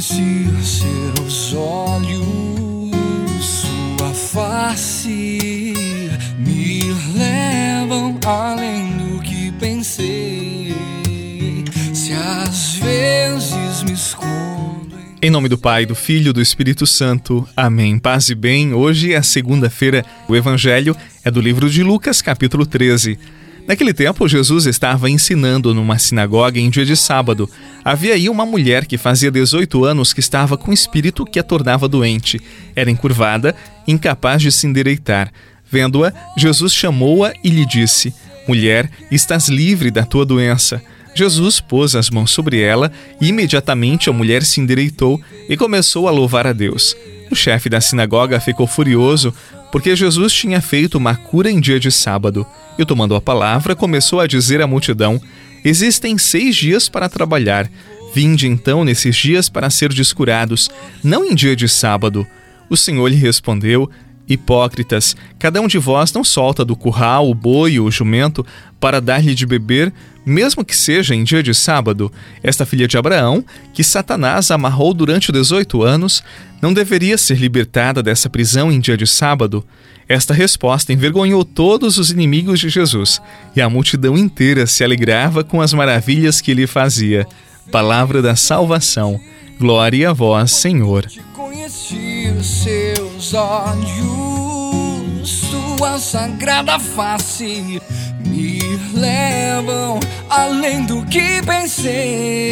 seus olhos, sua face me levam além do que pensei. Se às vezes me escondo. Em nome do Pai, do Filho e do Espírito Santo. Amém. Paz e bem. Hoje é segunda-feira. O Evangelho é do livro de Lucas, capítulo 13. Naquele tempo, Jesus estava ensinando numa sinagoga em dia de sábado. Havia aí uma mulher que fazia 18 anos que estava com um espírito que a tornava doente. Era encurvada, incapaz de se endireitar. Vendo-a, Jesus chamou-a e lhe disse: Mulher, estás livre da tua doença. Jesus pôs as mãos sobre ela e imediatamente a mulher se endireitou e começou a louvar a Deus. O chefe da sinagoga ficou furioso porque Jesus tinha feito uma cura em dia de sábado. E tomando a palavra, começou a dizer à multidão: Existem seis dias para trabalhar. Vinde então nesses dias para ser descurados, não em dia de sábado. O Senhor lhe respondeu: Hipócritas, cada um de vós não solta do curral o boi ou o jumento para dar-lhe de beber, mesmo que seja em dia de sábado. Esta filha de Abraão, que Satanás amarrou durante 18 anos, não deveria ser libertada dessa prisão em dia de sábado? Esta resposta envergonhou todos os inimigos de Jesus, e a multidão inteira se alegrava com as maravilhas que ele fazia. Palavra da salvação. Glória a vós, Senhor. Conheci seus olhos, sua sagrada face me levam além do que pensei.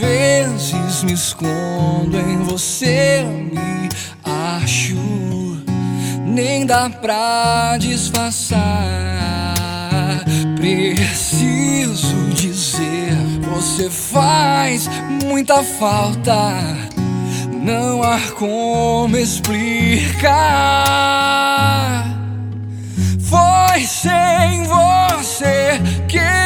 Vezes me escondo em você, me acho, nem dá pra disfarçar. Preciso dizer, você faz muita falta. Não há como explicar. Foi sem você que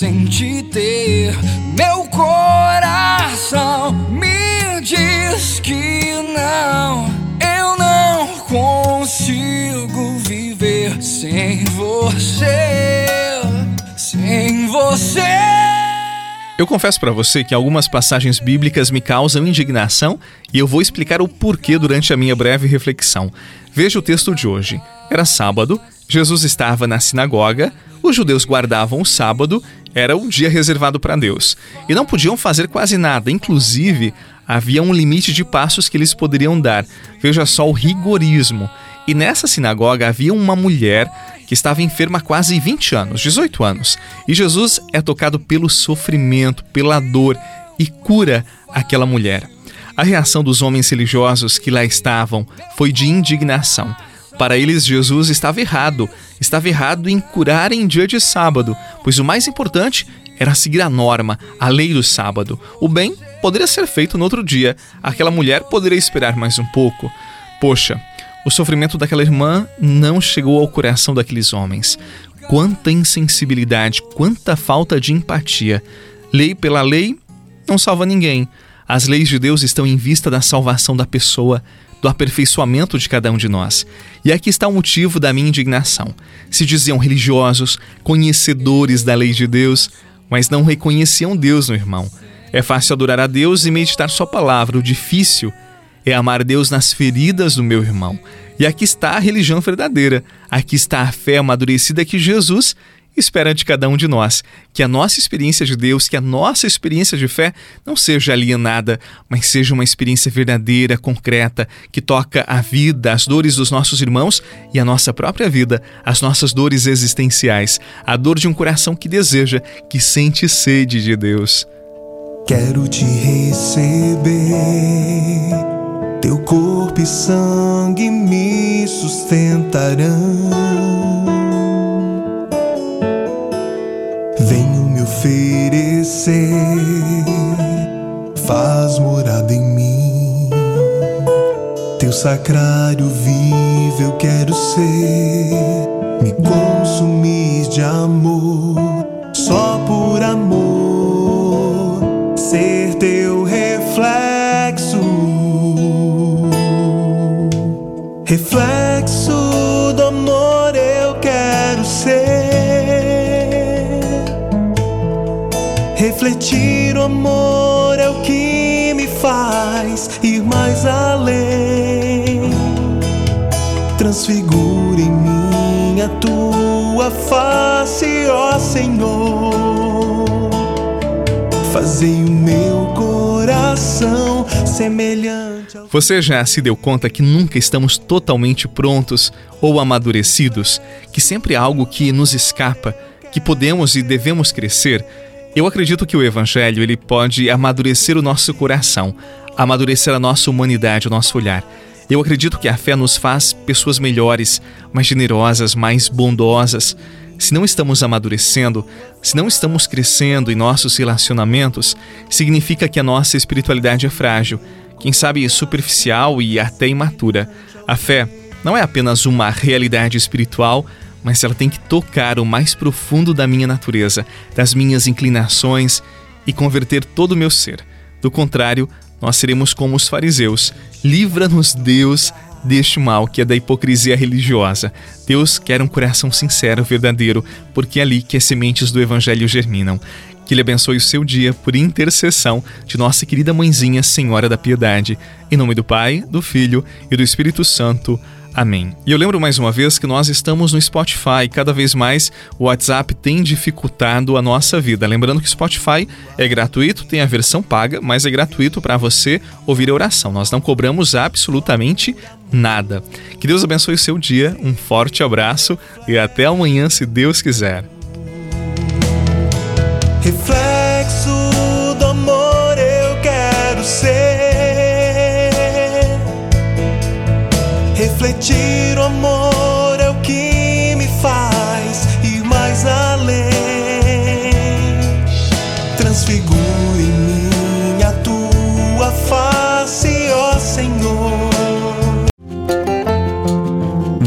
sem te ter. Meu coração me diz que não, eu não consigo viver sem você, sem você. Eu confesso para você que algumas passagens bíblicas me causam indignação e eu vou explicar o porquê durante a minha breve reflexão. Veja o texto de hoje. Era sábado, Jesus estava na sinagoga, os judeus guardavam o sábado, era o dia reservado para Deus, e não podiam fazer quase nada, inclusive havia um limite de passos que eles poderiam dar. Veja só o rigorismo. E nessa sinagoga havia uma mulher que estava enferma há quase 20 anos, 18 anos. E Jesus é tocado pelo sofrimento, pela dor e cura aquela mulher. A reação dos homens religiosos que lá estavam foi de indignação. Para eles, Jesus estava errado. Estava errado em curar em dia de sábado, pois o mais importante era seguir a norma, a lei do sábado. O bem poderia ser feito no outro dia. Aquela mulher poderia esperar mais um pouco. Poxa, o sofrimento daquela irmã não chegou ao coração daqueles homens. Quanta insensibilidade, quanta falta de empatia. Lei pela lei não salva ninguém. As leis de Deus estão em vista da salvação da pessoa, do aperfeiçoamento de cada um de nós. E aqui está o motivo da minha indignação. Se diziam religiosos, conhecedores da lei de Deus, mas não reconheciam Deus no irmão. É fácil adorar a Deus e meditar Sua palavra. O difícil é amar Deus nas feridas do meu irmão. E aqui está a religião verdadeira, aqui está a fé amadurecida que Jesus espera de cada um de nós. Que a nossa experiência de Deus, que a nossa experiência de fé não seja alienada, mas seja uma experiência verdadeira, concreta, que toca a vida, as dores dos nossos irmãos e a nossa própria vida, as nossas dores existenciais, a dor de um coração que deseja, que sente sede de Deus. Quero te receber teu corpo e sangue me sustentarão. Oferecer, faz morada em mim. Teu sacrário vivo eu quero ser, me consumir de amor, só por amor, ser teu reflexo reflexo Refletir o amor é o que me faz ir mais além. Transfigura em mim a tua face, ó Senhor. Fazei o meu coração semelhante ao Você já se deu conta que nunca estamos totalmente prontos ou amadurecidos? Que sempre há algo que nos escapa, que podemos e devemos crescer? Eu acredito que o Evangelho ele pode amadurecer o nosso coração, amadurecer a nossa humanidade, o nosso olhar. Eu acredito que a fé nos faz pessoas melhores, mais generosas, mais bondosas. Se não estamos amadurecendo, se não estamos crescendo em nossos relacionamentos, significa que a nossa espiritualidade é frágil, quem sabe superficial e até imatura. A fé não é apenas uma realidade espiritual, mas ela tem que tocar o mais profundo da minha natureza, das minhas inclinações e converter todo o meu ser. Do contrário, nós seremos como os fariseus. Livra-nos, Deus, deste mal que é da hipocrisia religiosa. Deus quer um coração sincero, verdadeiro, porque é ali que as sementes do evangelho germinam. Que Ele abençoe o seu dia por intercessão de nossa querida mãezinha Senhora da Piedade. Em nome do Pai, do Filho e do Espírito Santo. Amém. E eu lembro mais uma vez que nós estamos no Spotify. Cada vez mais o WhatsApp tem dificultado a nossa vida. Lembrando que o Spotify é gratuito, tem a versão paga, mas é gratuito para você ouvir a oração. Nós não cobramos absolutamente nada. Que Deus abençoe o seu dia. Um forte abraço e até amanhã, se Deus quiser. Refletir